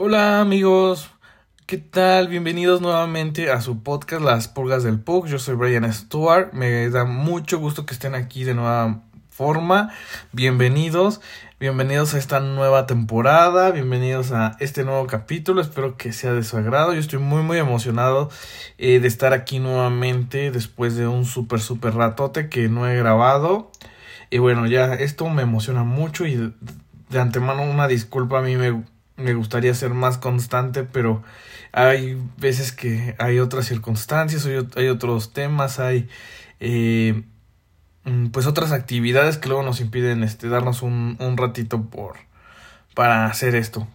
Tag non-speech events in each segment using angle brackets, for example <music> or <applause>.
Hola amigos, ¿qué tal? Bienvenidos nuevamente a su podcast Las Pulgas del Pug. Yo soy Brian Stewart, me da mucho gusto que estén aquí de nueva forma. Bienvenidos, bienvenidos a esta nueva temporada, bienvenidos a este nuevo capítulo. Espero que sea de su agrado. Yo estoy muy muy emocionado eh, de estar aquí nuevamente después de un súper súper ratote que no he grabado. Y bueno, ya esto me emociona mucho y de antemano una disculpa a mí me me gustaría ser más constante, pero hay veces que hay otras circunstancias, hay, otros temas, hay eh, mm, pues otras actividades que luego nos impiden este, darnos un, un ratito por, para hacer esto.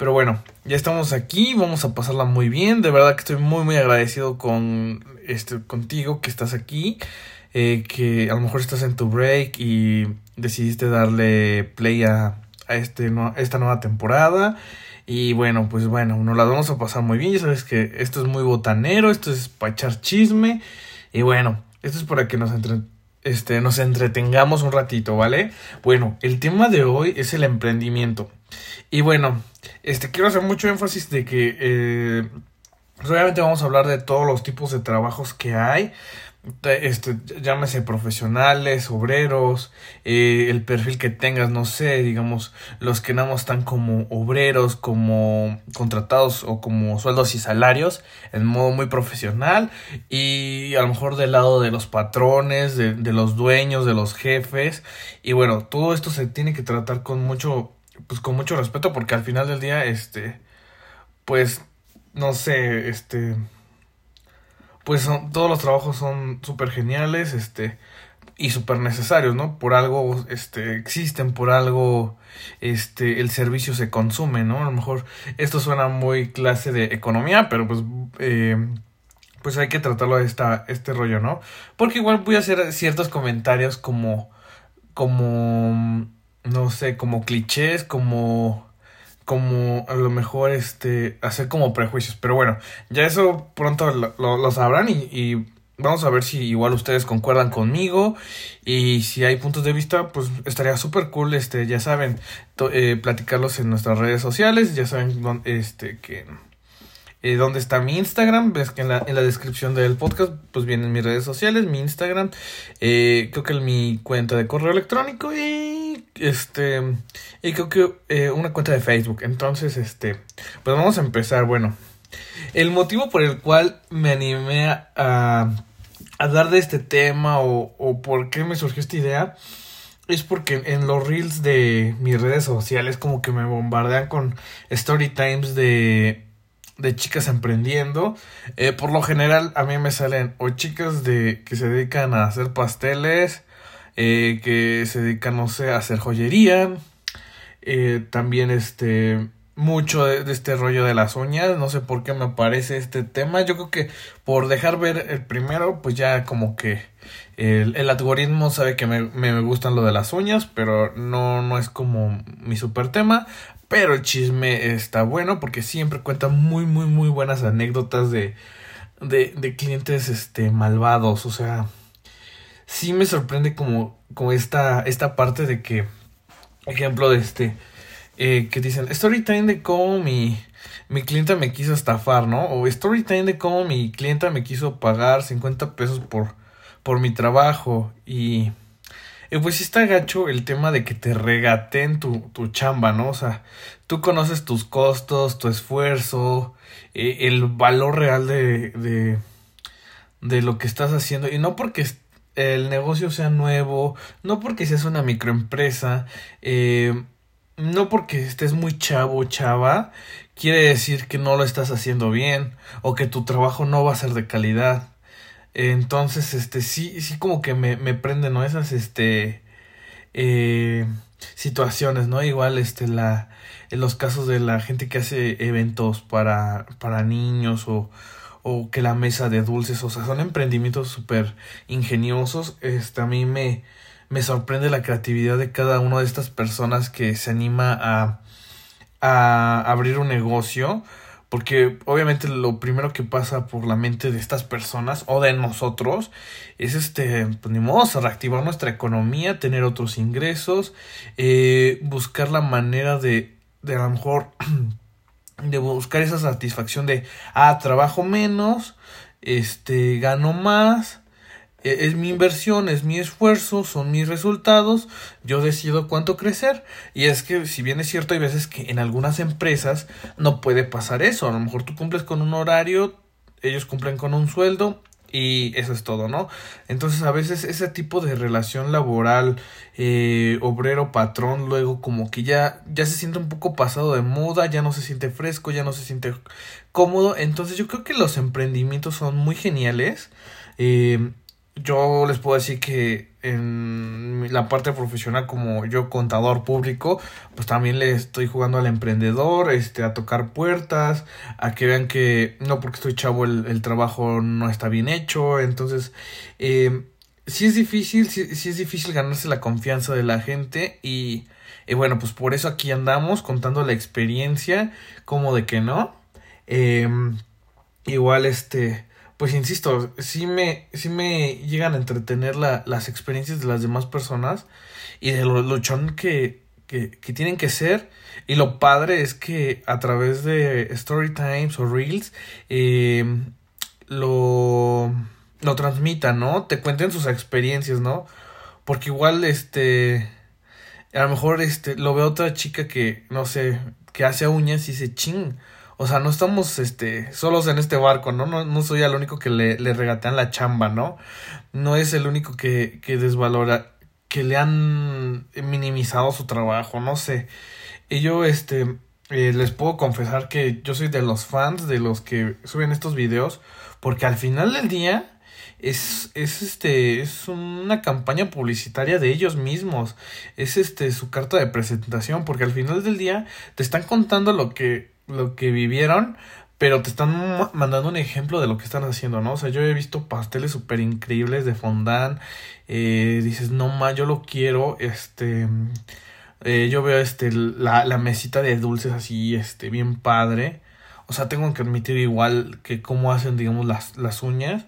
Pero bueno, ya estamos aquí, vamos a pasarla muy bien. De verdad que estoy muy muy agradecido con este contigo que estás aquí, eh, que a lo mejor estás en tu break y decidiste darle play a a este, esta nueva temporada. Y bueno, pues bueno, nos la vamos a pasar muy bien. Ya sabes que esto es muy botanero, esto es para echar chisme. Y bueno, esto es para que nos, este, nos entretengamos un ratito, ¿vale? Bueno, el tema de hoy es el emprendimiento. Y bueno, este, quiero hacer mucho énfasis de que eh, obviamente vamos a hablar de todos los tipos de trabajos que hay este, llámese profesionales, obreros, eh, el perfil que tengas, no sé, digamos, los que nada están como obreros, como contratados o como sueldos y salarios, en modo muy profesional, y a lo mejor del lado de los patrones, de, de los dueños, de los jefes, y bueno, todo esto se tiene que tratar con mucho, pues con mucho respeto, porque al final del día, este, pues, no sé, este, pues son, todos los trabajos son súper geniales, este, y súper necesarios, ¿no? Por algo, este, existen, por algo, este, el servicio se consume, ¿no? A lo mejor esto suena muy clase de economía, pero pues, eh, pues hay que tratarlo de esta, este rollo, ¿no? Porque igual voy a hacer ciertos comentarios como, como, no sé, como clichés, como como a lo mejor este hacer como prejuicios. Pero bueno, ya eso pronto lo, sabrán y, vamos a ver si igual ustedes concuerdan conmigo y si hay puntos de vista, pues estaría súper cool, este, ya saben, eh, platicarlos en nuestras redes sociales, ya saben este, que eh, dónde está mi Instagram. Ves que en la, en la descripción del podcast pues vienen mis redes sociales, mi Instagram, eh, creo que mi cuenta de correo electrónico y este y creo que eh, una cuenta de Facebook. Entonces, este, pues vamos a empezar. Bueno, el motivo por el cual me animé a, a hablar de este tema o, o por qué me surgió esta idea es porque en los reels de mis redes sociales como que me bombardean con story times de de chicas emprendiendo. Eh, por lo general a mí me salen o chicas de que se dedican a hacer pasteles, eh, que se dedican, no sé, a hacer joyería. Eh, también este mucho de, este rollo de las uñas. No sé por qué me aparece este tema. Yo creo que por dejar ver el primero, pues ya como que el, el algoritmo sabe que me, me, gustan lo de las uñas, pero no, no es como mi super tema. Pero el chisme está bueno porque siempre cuenta muy, muy, muy buenas anécdotas de, de, de clientes este, malvados. O sea, sí me sorprende como, como esta, esta parte de que, ejemplo de este, eh, que dicen, story time de cómo mi, mi clienta me quiso estafar, ¿no? O story time de cómo mi clienta me quiso pagar 50 pesos por, por mi trabajo y pues sí está gacho el tema de que te regaten tu, tu chamba, ¿no? O sea, tú conoces tus costos, tu esfuerzo, eh, el valor real de, de, de lo que estás haciendo. Y no porque el negocio sea nuevo, no porque seas una microempresa, eh, no porque estés muy chavo, chava, quiere decir que no lo estás haciendo bien o que tu trabajo no va a ser de calidad. Entonces, este, sí, sí como que me, me prenden, ¿no? Esas, este, eh, situaciones, ¿no? Igual, este, la, en los casos de la gente que hace eventos para, para niños o, o que la mesa de dulces, o sea, son emprendimientos súper ingeniosos. Este, a mí me, me sorprende la creatividad de cada una de estas personas que se anima a, a abrir un negocio porque obviamente lo primero que pasa por la mente de estas personas o de nosotros es este, pues ni modo, reactivar nuestra economía, tener otros ingresos, eh, buscar la manera de, de a lo mejor <clears throat> de buscar esa satisfacción de, ah, trabajo menos, este, gano más, e, es mi inversión, es mi esfuerzo, son mis resultados, yo decido cuánto crecer. Y es que si bien es cierto, hay veces que en algunas empresas no puede pasar eso. A lo mejor tú cumples con un horario, ellos cumplen con un sueldo y eso es todo, ¿no? Entonces a veces ese tipo de relación laboral eh, obrero-patrón luego como que ya, ya se siente un poco pasado de moda, ya no se siente fresco, ya no se siente cómodo. Entonces yo creo que los emprendimientos son muy geniales. Eh, yo les puedo decir que en la parte profesional como yo contador público pues también le estoy jugando al emprendedor este a tocar puertas a que vean que no porque estoy chavo el, trabajo no está bien hecho. Entonces eh, sí es difícil sí, es difícil ganarse la confianza de la gente y, bueno pues por eso aquí andamos contando la experiencia como de que no eh, igual este pues insisto, sí me, sí me llegan a entretener la, las experiencias de las demás personas y de lo luchón que, que, que, tienen que ser. Y lo padre es que a través de Story Times o Reels eh, lo, lo transmitan, ¿no? Te cuenten sus experiencias, ¿no? Porque igual, este, a lo mejor, este, lo veo otra chica que, no sé, que hace uñas y dice, ching o sea, no estamos este, solos en este barco, ¿no? No, no soy el único que le, le, regatean la chamba, ¿no? No es el único que, que desvalora, que le han minimizado su trabajo, no sé. Y yo, este, eh, les puedo confesar que yo soy de los fans de los que suben estos videos, porque al final del día es, es este, es una campaña publicitaria de ellos mismos. Es este, su carta de presentación, porque al final del día te están contando lo que lo que vivieron, pero te están mandando un ejemplo de lo que están haciendo, ¿no? O sea, yo he visto pasteles súper increíbles de fondant, eh, dices, no más, yo lo quiero, este, eh, yo veo, este, la, la mesita de dulces así, este, bien padre, o sea, tengo que admitir igual que cómo hacen, digamos, las, las uñas,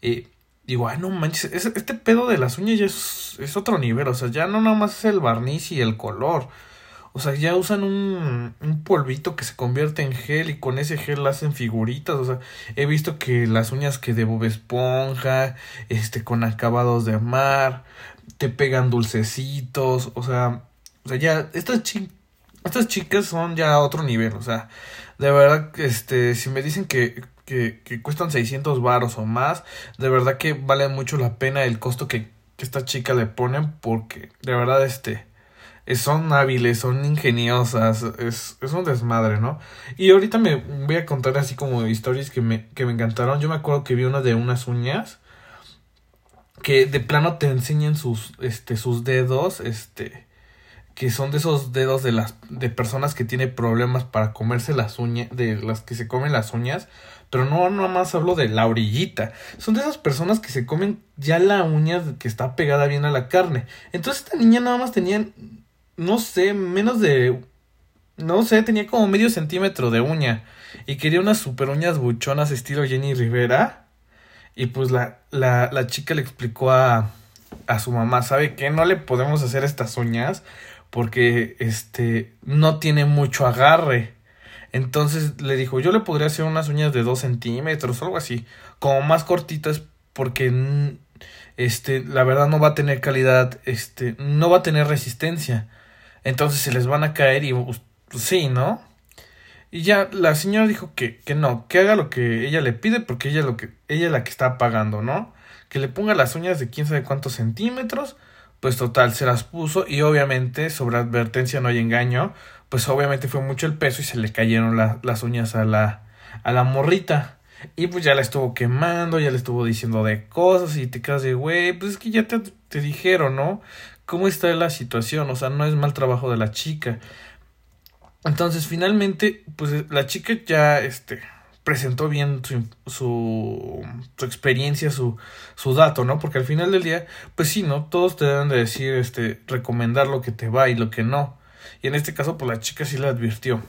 eh, digo, ay, no manches, este pedo de las uñas ya es, es otro nivel, o sea, ya no nada más es el barniz y el color, o sea, ya usan un, un polvito que se convierte en gel y con ese gel hacen figuritas. O sea, he visto que las uñas que de Bob Esponja, este, con acabados de mar, te pegan dulcecitos. O sea, o sea ya, estas, estas chicas son ya otro nivel. O sea, de verdad, este, si me dicen que, que, que cuestan 600 varos o más, de verdad que vale mucho la pena el costo que, que esta chica le ponen porque de verdad, este son hábiles, son ingeniosas, es, es un desmadre, ¿no? Y ahorita me voy a contar así como historias que me, que me encantaron. Yo me acuerdo que vi una de unas uñas que de plano te enseñan sus, este, sus dedos, este, que son de esos dedos de las, de personas que tienen problemas para comerse las uñas, de las que se comen las uñas, pero no nada más hablo de la orillita. Son de esas personas que se comen ya la uña que está pegada bien a la carne. Entonces esta niña nada más tenía no sé, menos de, no sé, tenía como medio centímetro de uña y quería unas super uñas buchonas estilo Jenny Rivera. Y pues la, la, la chica le explicó a, a su mamá, ¿sabe qué? No le podemos hacer estas uñas porque este no tiene mucho agarre. Entonces le dijo, yo le podría hacer unas uñas de dos centímetros o algo así, como más cortitas porque este la verdad no va a tener calidad, este no va a tener resistencia. Entonces se les van a caer y pues, sí, ¿no? Y ya la señora dijo que, que no, que haga lo que ella le pide porque ella, lo que, ella es la que está pagando, ¿no? Que le ponga las uñas de quién sabe cuántos centímetros, pues total, se las puso y obviamente sobre advertencia no hay engaño, pues obviamente fue mucho el peso y se le cayeron las uñas a la, a la morrita. Y pues ya la estuvo quemando, ya le estuvo diciendo de cosas y te quedas de, güey, pues es que ya te, te dijeron, ¿no? Cómo está la situación, o sea, no es mal trabajo de la chica. Entonces, finalmente, pues la chica ya, este, presentó bien su, su, experiencia, su, su dato, ¿no? Porque al final del día, pues sí, ¿no? Todos te deben de decir, este, recomendar lo que te va y lo que no. Y en este caso, pues la chica sí le advirtió.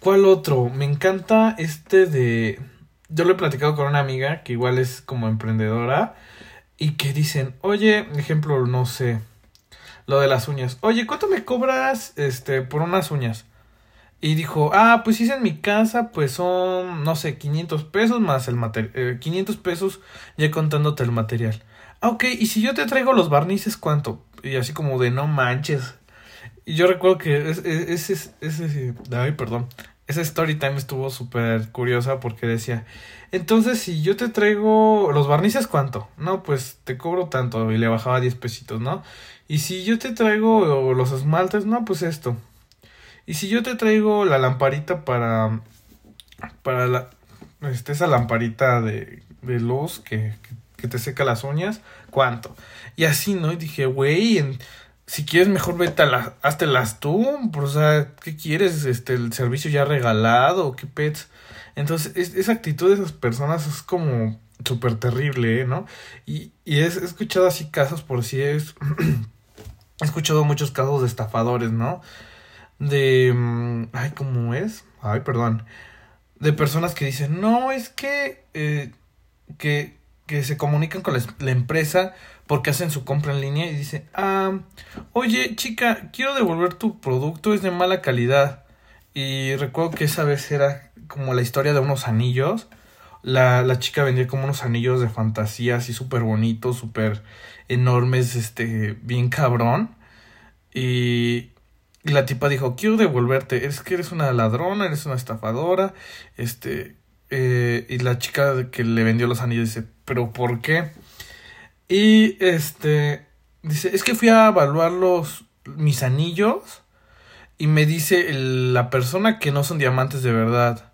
¿Cuál otro? Me encanta este de... Yo lo he platicado con una amiga que igual es como emprendedora y que dicen, oye, ejemplo, no sé, lo de las uñas. Oye, ¿cuánto me cobras este por unas uñas? Y dijo, ah, pues es en mi casa, pues son, no sé, 500 pesos más el material, eh, 500 pesos ya contándote el material. Ah, ok, y si yo te traigo los barnices, ¿cuánto? Y así como de no manches. Y yo recuerdo que ese, ese, ese, ay, perdón, esa story time estuvo súper curiosa porque decía, entonces si yo te traigo los barnices, ¿cuánto? No, pues te cobro tanto y le bajaba 10 pesitos, ¿no? Y si yo te traigo los esmaltes, no, pues esto. Y si yo te traigo la lamparita para, para la, este, esa lamparita de, de luz que, que, te seca las uñas, ¿cuánto? Y así, ¿no? Y dije, güey, si quieres mejor vete a la, las tú, o sea, ¿qué quieres? Este, el servicio ya regalado, ¿qué pets? Entonces, esa actitud de esas personas es como súper terrible, ¿eh? ¿no? Y, y he escuchado así casos por si es... <clears throat> he escuchado muchos casos de estafadores, ¿no? de... Mm, ay, ¿cómo es? Ay, perdón. De personas que dicen, no, es que... Eh, que, que se comunican con la, empresa porque hacen su compra en línea y dicen, ah, oye, chica, quiero devolver tu producto, es de mala calidad. Y recuerdo que esa vez era como la historia de unos anillos. La, la chica vendía como unos anillos de fantasía así súper bonitos, súper enormes, este, bien cabrón. Y, y la tipa dijo, quiero devolverte, es que eres una ladrona, eres una estafadora, este, eh, y la chica que le vendió los anillos dice, pero ¿por qué? Y este, dice, es que fui a evaluar los, mis anillos y me dice la persona que no son diamantes de verdad.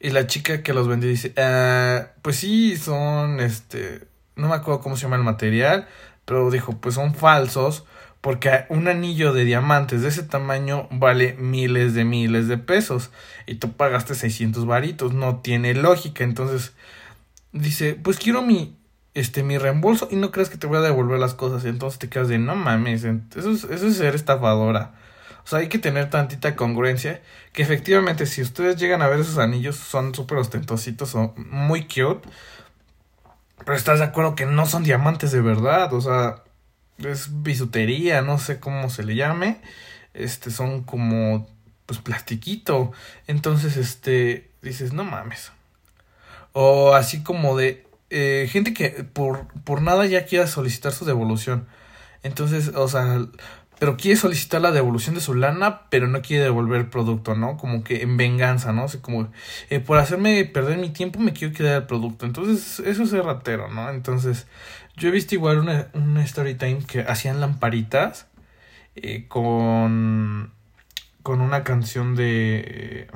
Y la chica que los vendió dice, ah, pues sí, son, este, no me acuerdo cómo se llama el material, pero dijo, pues son falsos porque un anillo de diamantes de ese tamaño vale miles de miles de pesos y tú pagaste 600 varitos, no tiene lógica, entonces dice, pues quiero mi este mi reembolso y no crees que te voy a devolver las cosas, entonces te quedas de no mames, eso es, eso es ser estafadora. O sea, hay que tener tantita congruencia. Que efectivamente, si ustedes llegan a ver esos anillos, son súper ostentositos, son muy cute. Pero estás de acuerdo que no son diamantes de verdad. O sea, es bisutería, no sé cómo se le llame. Este son como pues plastiquito. Entonces, este dices, no mames. O así como de eh, gente que por, por nada ya quiera solicitar su devolución. Entonces, o sea, pero quiere solicitar la devolución de su lana, pero no quiere devolver el producto, ¿no? Como que en venganza, ¿no? O sea, como, eh, por hacerme perder mi tiempo me quiero quedar el producto. Entonces, eso es ratero, ¿no? Entonces, yo he visto igual una, una story time que hacían lamparitas eh, con, con una canción de,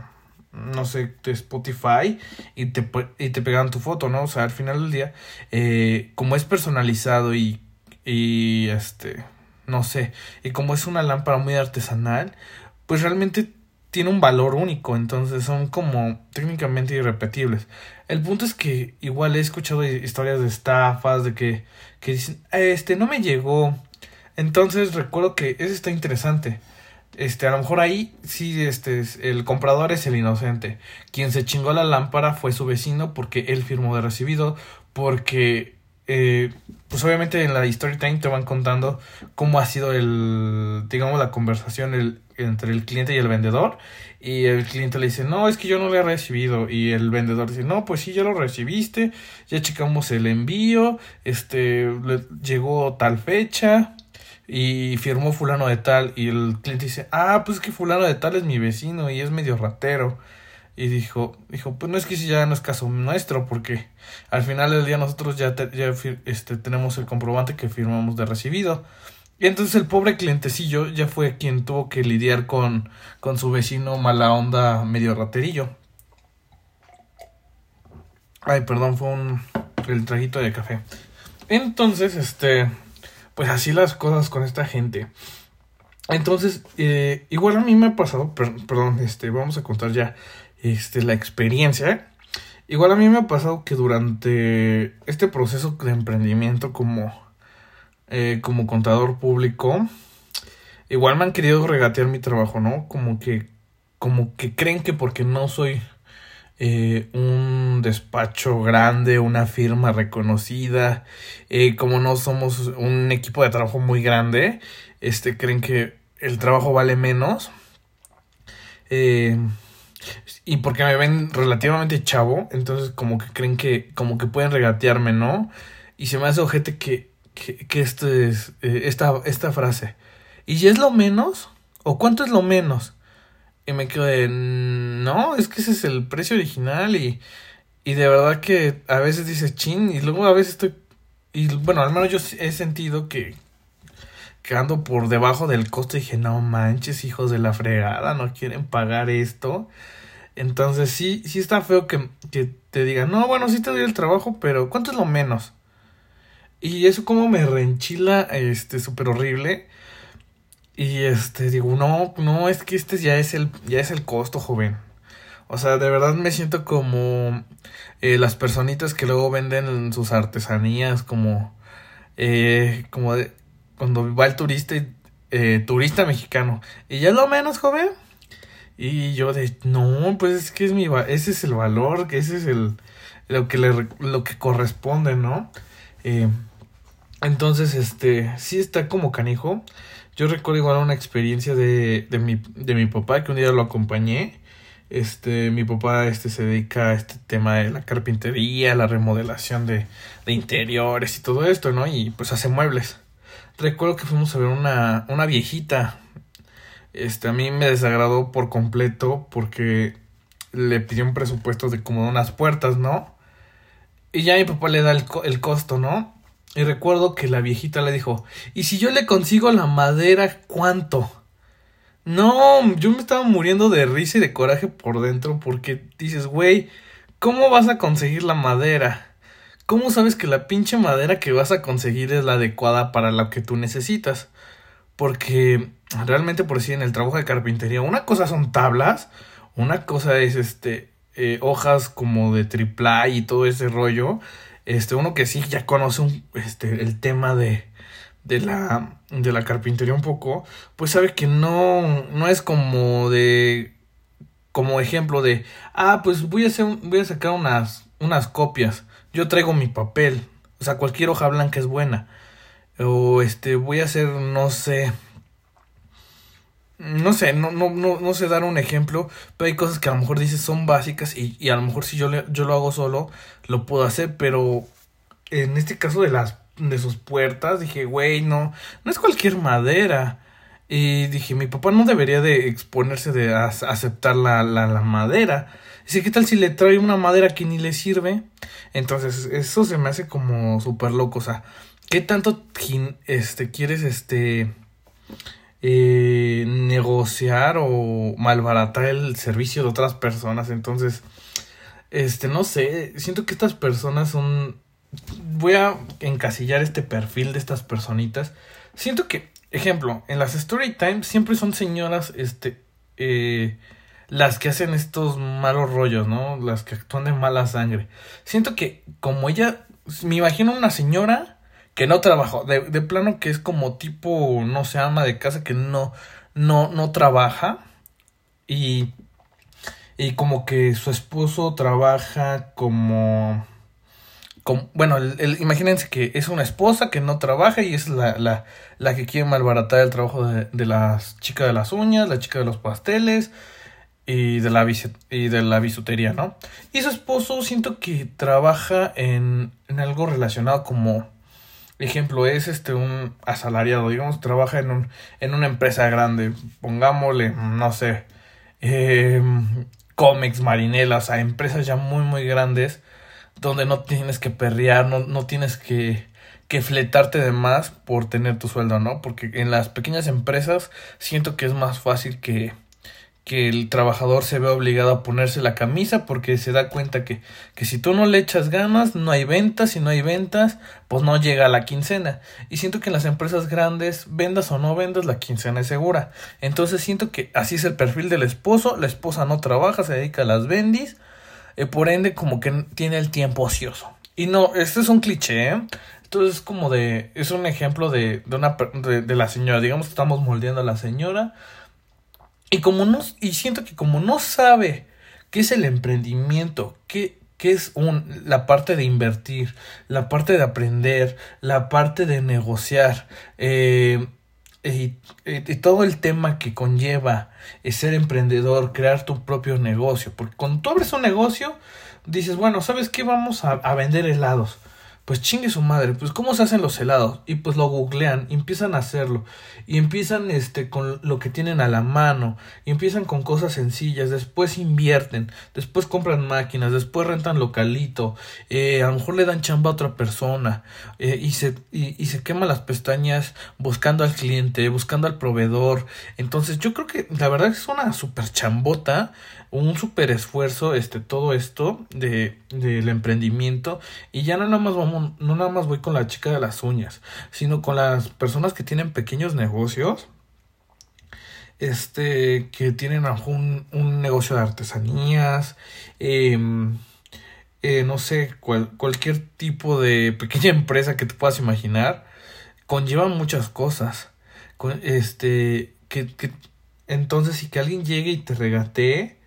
no sé, de Spotify y te, y te pegaban tu foto, ¿no? O sea, al final del día, eh, como es personalizado y, y este, no sé, y como es una lámpara muy artesanal, pues realmente tiene un valor único, entonces son como técnicamente irrepetibles. El punto es que igual he escuchado historias de estafas, de que, que dicen, este no me llegó. Entonces recuerdo que eso está interesante. Este, a lo mejor ahí sí, este, el comprador es el inocente. Quien se chingó la lámpara fue su vecino porque él firmó de recibido, porque eh, pues obviamente en la story time te van contando cómo ha sido el, digamos, la conversación entre el cliente y el vendedor. Y el cliente le dice, no, es que yo no lo he recibido. Y el vendedor dice, no, pues sí, ya lo recibiste, ya checamos el envío, este, le llegó tal fecha y firmó fulano de tal. Y el cliente dice, ah, pues es que fulano de tal es mi vecino y es medio ratero. Y dijo, dijo, pues no es que si ya no es caso nuestro, porque al final del día nosotros ya, ya este, tenemos el comprobante que firmamos de recibido. Y entonces el pobre clientecillo ya fue quien tuvo que lidiar con, con su vecino mala onda medio raterillo. Ay, perdón, fue un el trajito de café. Entonces, este, pues así las cosas con esta gente. Entonces, eh, igual a mí me ha pasado, perdón, este, vamos a contar ya este, la experiencia. Igual a mí me ha pasado que durante este proceso de emprendimiento como, eh, como contador público, igual me han querido regatear mi trabajo, ¿no? Como que, como que creen que porque no soy eh, un despacho grande, una firma reconocida, eh, como no somos un equipo de trabajo muy grande, este, creen que el trabajo vale menos Eh, y porque me ven relativamente chavo, entonces como que creen que, como que pueden regatearme, ¿no? Y se me hace ojete que, que, que este es, esta, esta frase. ¿Y es lo menos? ¿O cuánto es lo menos? Y me quedo de, no, es que ese es el precio original y, y de verdad que a veces dices chin y luego a veces estoy, y bueno, al menos yo he sentido que, que ando por debajo del costo y dije, no manches, hijos de la fregada, no quieren pagar esto. Entonces sí, sí está feo que, que te digan, no, bueno, sí te doy el trabajo, pero ¿cuánto es lo menos? Y eso como me reenchila, este, súper horrible. Y este, digo, no, no, es que este ya es el, ya es el costo, joven. O sea, de verdad me siento como eh, las personitas que luego venden sus artesanías, como, eh, como de, cuando va el turista, eh, turista mexicano. Y ya lo menos, joven. Y yo de, no, pues es que es mi, ese es el valor, que ese es el, lo que le, lo que corresponde, ¿no? Entonces, este, sí está como canijo. Yo recuerdo igual una experiencia de, de, mi, de mi papá que un día lo acompañé. Este, mi papá este, se dedica a este tema de la carpintería, la remodelación de, de interiores y todo esto, ¿no? Y pues hace muebles. Recuerdo que fuimos a ver una, una viejita. Este, a mí me desagradó por completo porque le pidió un presupuesto de como unas puertas, ¿no? Y ya mi papá le da el, el costo, ¿no? Y recuerdo que la viejita le dijo, ¿y si yo le consigo la madera, cuánto? No, yo me estaba muriendo de risa y de coraje por dentro porque dices, güey, ¿cómo vas a conseguir la madera? ¿Cómo sabes que la pinche madera que vas a conseguir es la adecuada para lo que tú necesitas? Porque realmente por si en el trabajo de carpintería, una cosa son tablas, una cosa es este eh, hojas como de tripla y todo ese rollo, este, uno que sí ya conoce este, el tema de, de la, de la carpintería un poco, pues sabe que no, no es como de, como ejemplo de, ah, pues voy a hacer, voy a sacar unas, unas copias, yo traigo mi papel, o sea, cualquier hoja blanca es buena, o este, voy a hacer, no sé, no sé, no, no, no, no sé dar un ejemplo, pero hay cosas que a lo mejor dices son básicas y, y a lo mejor si yo, le, yo lo hago solo, lo puedo hacer, pero en este caso de las de sus puertas, dije, güey, no, no es cualquier madera. Y dije, mi papá no debería de exponerse de aceptar la, la, madera. Dice, ¿qué tal si le trae una madera que ni le sirve? Entonces, eso se me hace como súper loco. O sea, ¿qué tanto este, quieres este eh, negociar o malbaratar el servicio de otras personas. Entonces, este, no sé, siento que estas personas son... Voy a encasillar este perfil de estas personitas. Siento que, ejemplo, en las story times siempre son señoras, este, eh, las que hacen estos malos rollos, ¿no? Las que actúan de mala sangre. Siento que como ella, me imagino una señora que no trabajó, de, de plano que es como tipo, no sé, ama de casa que no, no, no trabaja y, y como que su esposo trabaja como, como bueno, el, imagínense que es una esposa que no trabaja y es la, la, la que quiere malbaratar el trabajo de, de la chica de las uñas, la chica de los pasteles, y de la y de la bisutería, ¿no? Y su esposo siento que trabaja en, en algo relacionado como ejemplo, es este un asalariado, digamos, trabaja en, un, en una empresa grande, pongámosle, no sé, eh, Comex, Marinela, o sea, empresas ya muy, muy grandes, donde no tienes que perrear, no, no tienes que, que fletarte de más por tener tu sueldo, ¿no? Porque en las pequeñas empresas siento que es más fácil que que el trabajador se ve obligado a ponerse la camisa porque se da cuenta que, que si tú no le echas ganas, no hay ventas, y no hay ventas, pues no llega a la quincena. Y siento que en las empresas grandes, vendas o no vendas, la quincena es segura. Entonces siento que así es el perfil del esposo, la esposa no trabaja, se dedica a las bendis, y por ende como que tiene el tiempo ocioso. Y no, este es un cliché, ¿eh? Entonces es como de, es un ejemplo de, de una, de la señora, digamos que estamos moldeando a la señora, y como no, y siento que como no sabe qué es el emprendimiento, qué, qué es un, la parte de invertir, la parte de aprender, la parte de negociar, eh, y, todo el tema que conlleva ser emprendedor, crear tu propio negocio. Porque cuando tú abres un negocio, dices, bueno, ¿sabes qué? Vamos a vender helados pues chingue su madre, pues cómo se hacen los helados y pues lo googlean y empiezan a hacerlo. Y empiezan este con lo que tienen a la mano. Y empiezan con cosas sencillas, después invierten, después compran máquinas, después rentan localito, eh, a lo mejor le dan chamba a otra persona. Eh, y se y, y se queman las pestañas buscando al cliente, buscando al proveedor, entonces yo creo que la verdad es una super chambota un super esfuerzo este todo esto de del emprendimiento. Y ya no nada más vamos no nada más voy con la chica de las uñas sino con las personas que tienen pequeños negocios este que tienen un, un negocio de artesanías em, eh, no sé cual, cualquier tipo de pequeña <laughs> empresa que te puedas imaginar conllevan muchas cosas. Este que, que entonces si que alguien llegue y te regatee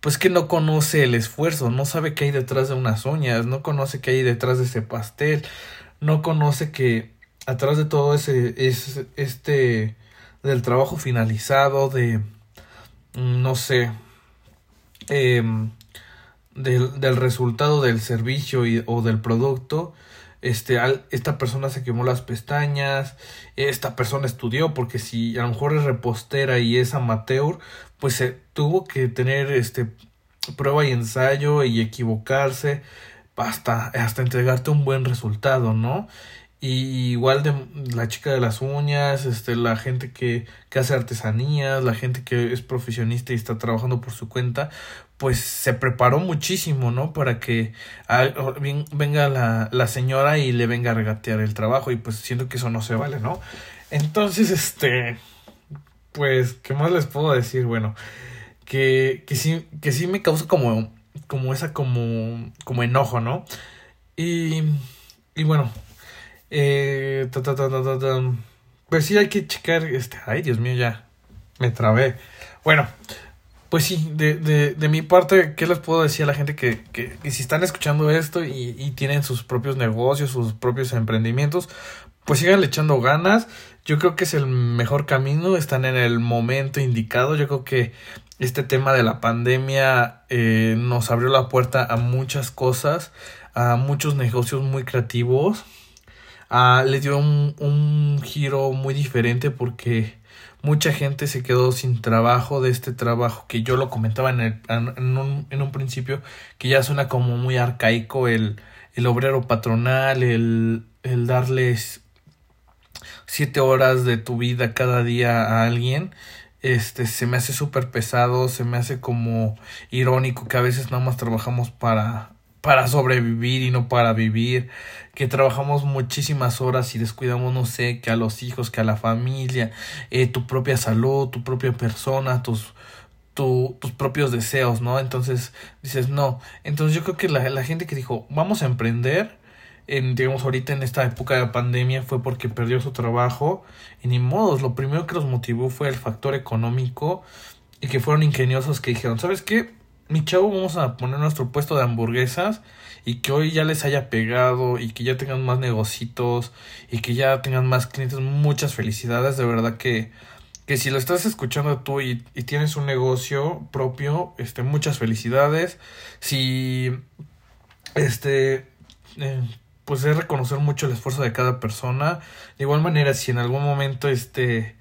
pues que no conoce el esfuerzo, no sabe qué hay detrás de unas uñas, no conoce qué hay detrás de ese pastel, no conoce que atrás de todo ese es este del trabajo finalizado de mm, no sé em, del, del, resultado del servicio y, o del producto este, esta persona se quemó las pestañas, esta persona estudió, porque si a lo mejor es repostera y es amateur, pues se tuvo que tener este prueba y ensayo y equivocarse hasta, hasta entregarte un buen resultado, ¿no? Y igual de la chica de las uñas, este, la gente que, que hace artesanías, la gente que es profesionista y está trabajando por su cuenta, pues se preparó muchísimo, ¿no? Para que venga la, la señora y le venga a regatear el trabajo y pues siento que eso no se vale, ¿no? Entonces, este, pues, ¿qué más les puedo decir? Bueno, que, que sí, que sí me causa como, como esa, como, como enojo, ¿no? Y, y bueno, eh, ta, ta, ta, pues sí hay que checar, este, ay Dios mío, ya me trabé. Bueno, pues sí, de, de, de mi parte, ¿qué les puedo decir a la gente que, que, que si están escuchando esto y, y, tienen sus propios negocios, sus propios emprendimientos, pues sigan echando ganas. Yo creo que es el mejor camino, están en el momento indicado. Yo creo que este tema de la pandemia eh, nos abrió la puerta a muchas cosas, a muchos negocios muy creativos. Uh, le dio un, un giro muy diferente porque mucha gente se quedó sin trabajo de este trabajo que yo lo comentaba en, el, en, un, en un principio que ya suena como muy arcaico el, el obrero patronal, el, el darles siete horas de tu vida cada día a alguien este se me hace súper pesado, se me hace como irónico que a veces nada más trabajamos para para sobrevivir y no para vivir, que trabajamos muchísimas horas y descuidamos, no sé, que a los hijos, que a la familia, eh, tu propia salud, tu propia persona, tus, tu, tus propios deseos, ¿no? Entonces dices, no. Entonces yo creo que la, la gente que dijo, vamos a emprender, en, digamos, ahorita en esta época de pandemia fue porque perdió su trabajo y ni modos, lo primero que los motivó fue el factor económico y que fueron ingeniosos que dijeron, ¿sabes qué? mi chavo, vamos a poner nuestro puesto de hamburguesas y que hoy ya les haya pegado y que ya tengan más negocitos y que ya tengan más clientes. Muchas felicidades, de verdad que, que si lo estás escuchando tú y, y tienes un negocio propio, este, muchas felicidades. Si, este, eh, pues es reconocer mucho el esfuerzo de cada persona. De igual manera, si en algún momento, este,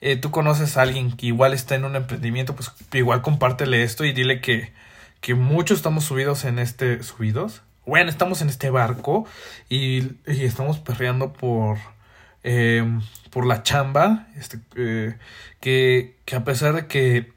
eh, tú conoces a alguien que igual está en un emprendimiento, pues igual compártele esto y dile que, que muchos estamos subidos en este, subidos, bueno, estamos en este barco y, y estamos perreando por, eh, por la chamba, este, eh, que, que a pesar de que,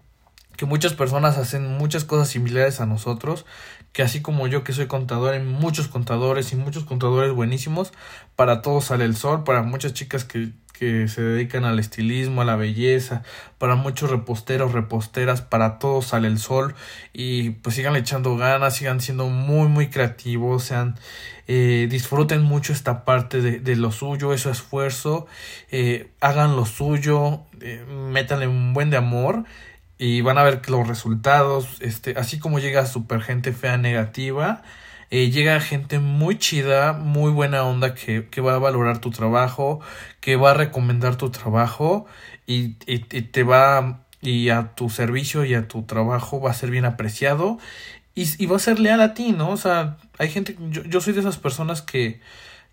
<clears throat> que muchas personas hacen muchas cosas similares a nosotros, que así como yo que soy contador, hay muchos contadores y muchos contadores buenísimos, para todos sale el sol, para muchas chicas que que se dedican al estilismo, a la belleza, para muchos reposteros, reposteras, para todos sale el sol. Y pues sigan echando ganas, sigan siendo muy muy creativos, sean eh, disfruten mucho esta parte de, de lo suyo, ese esfuerzo, eh, hagan lo suyo, eh, métanle un buen de amor y van a ver los resultados, este, así como llega super gente fea negativa, eh, llega gente muy chida, muy buena onda que, que, va a valorar tu trabajo, que va a recomendar tu trabajo y, y, te va y a tu servicio y a tu trabajo va a ser bien apreciado y, y va a ser leal a ti, ¿no? O sea, hay gente, yo, yo soy de esas personas que,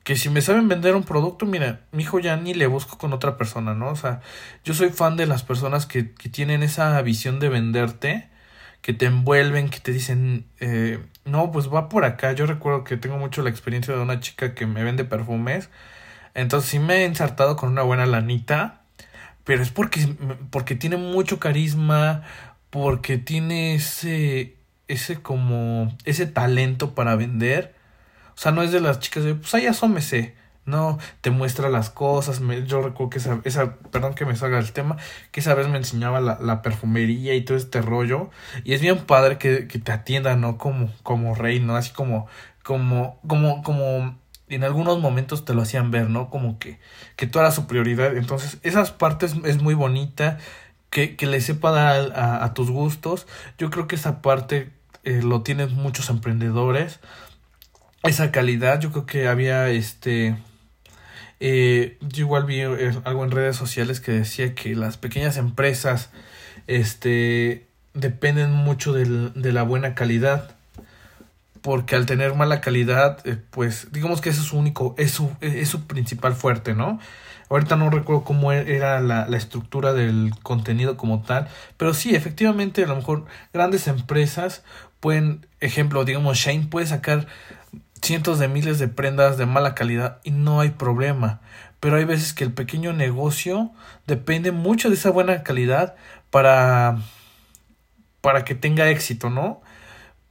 que si me saben vender un producto, mira, mi hijo ya ni le busco con otra persona, ¿no? O sea, yo soy fan de las personas que, que tienen esa visión de venderte, que te envuelven, que te dicen, eh, no, pues va por acá. Yo recuerdo que tengo mucho la experiencia de una chica que me vende perfumes, entonces sí me he ensartado con una buena lanita, pero es porque, porque tiene mucho carisma, porque tiene ese, ese como, ese talento para vender o sea, no es de las chicas de, pues ahí asómese. No, te muestra las cosas. Me, yo recuerdo que esa, esa, perdón que me salga el tema, que esa vez me enseñaba la, la perfumería y todo este rollo. Y es bien padre que, que te atienda, ¿no? Como, como rey, ¿no? Así como, como, como, como en algunos momentos te lo hacían ver, ¿no? Como que, que tú eras su prioridad. Entonces, esas partes es muy bonita. Que, que le sepa dar a, a, tus gustos. Yo creo que esa parte eh, lo tienen muchos emprendedores esa calidad. Yo creo que había este. Eh, yo igual vi eh, algo en redes sociales que decía que las pequeñas empresas este dependen mucho del, de la buena calidad porque al tener mala calidad eh, pues digamos que eso es su único es su, es su principal fuerte no ahorita no recuerdo cómo e, era la, la estructura del contenido como tal pero sí efectivamente a lo mejor grandes empresas pueden ejemplo digamos Shane puede sacar cientos de miles de prendas de mala calidad y no hay problema. Pero hay veces que el pequeño negocio depende mucho de esa buena calidad para para que tenga éxito, ¿no?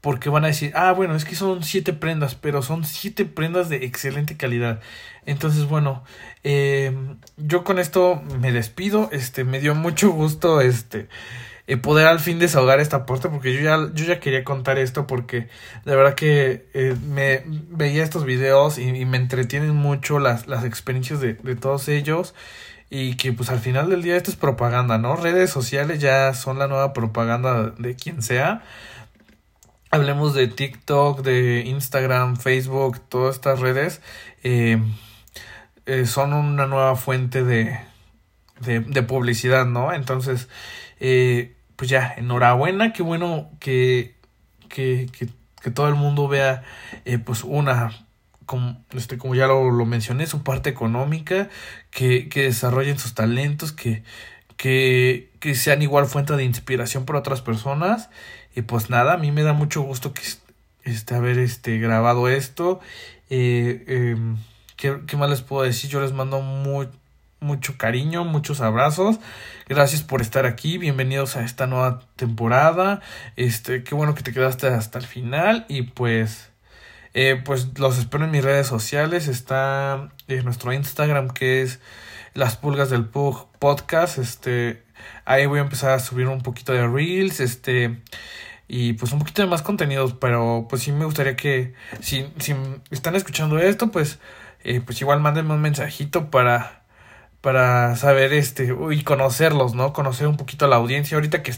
Porque van a decir, ah, bueno, es que son siete prendas, pero son siete prendas de excelente calidad. Entonces, bueno, eh, yo con esto me despido. Este, me dio mucho gusto, este, eh, poder al fin desahogar esta parte porque yo ya, yo ya quería contar esto porque de verdad que eh, me veía estos videos y, me entretienen mucho las, las experiencias de, de todos ellos y que pues al final del día esto es propaganda, ¿no? Redes sociales ya son la nueva propaganda de quien sea. Hablemos de TikTok, de Instagram, Facebook, todas estas redes eh, eh, son una nueva fuente de, de, de publicidad, ¿no? Entonces, eh, pues ya, enhorabuena, qué bueno que, que, que, que todo el mundo vea, eh, pues una, como, este, como ya lo, lo mencioné, su parte económica, que, que desarrollen sus talentos, que, que, que sean igual fuente de inspiración para otras personas. Y pues nada, a mí me da mucho gusto que este, haber este, grabado esto. Eh, eh, ¿qué, ¿qué, más les puedo decir? Yo les mando muy, mucho cariño, muchos abrazos. Gracias por estar aquí. Bienvenidos a esta nueva temporada. Este, qué bueno que te quedaste hasta el final. Y pues, eh, pues los espero en mis redes sociales. Está en nuestro Instagram que es las pulgas del Pug podcast. Este, ahí voy a empezar a subir un poquito de reels. Este, y pues un poquito de más contenidos. Pero pues sí me gustaría que, si, si están escuchando esto, pues, eh, pues igual mándenme un mensajito para para saber este y conocerlos, ¿no? Conocer un poquito a la audiencia. Ahorita que,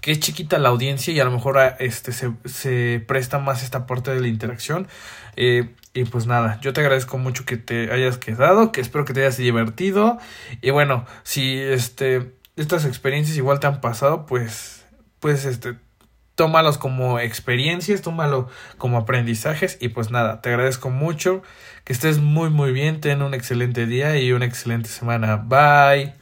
que es chiquita la audiencia y a lo mejor ah, este se, se presta más esta parte de la interacción. Eh, y pues nada, yo te agradezco mucho que te hayas quedado, que espero que te hayas divertido. Y bueno, si este estas experiencias igual te han pasado, pues pues este tómalos como experiencias, tómalo como aprendizajes y pues nada, te agradezco mucho, que estés muy muy bien, ten un excelente día y una excelente semana. Bye.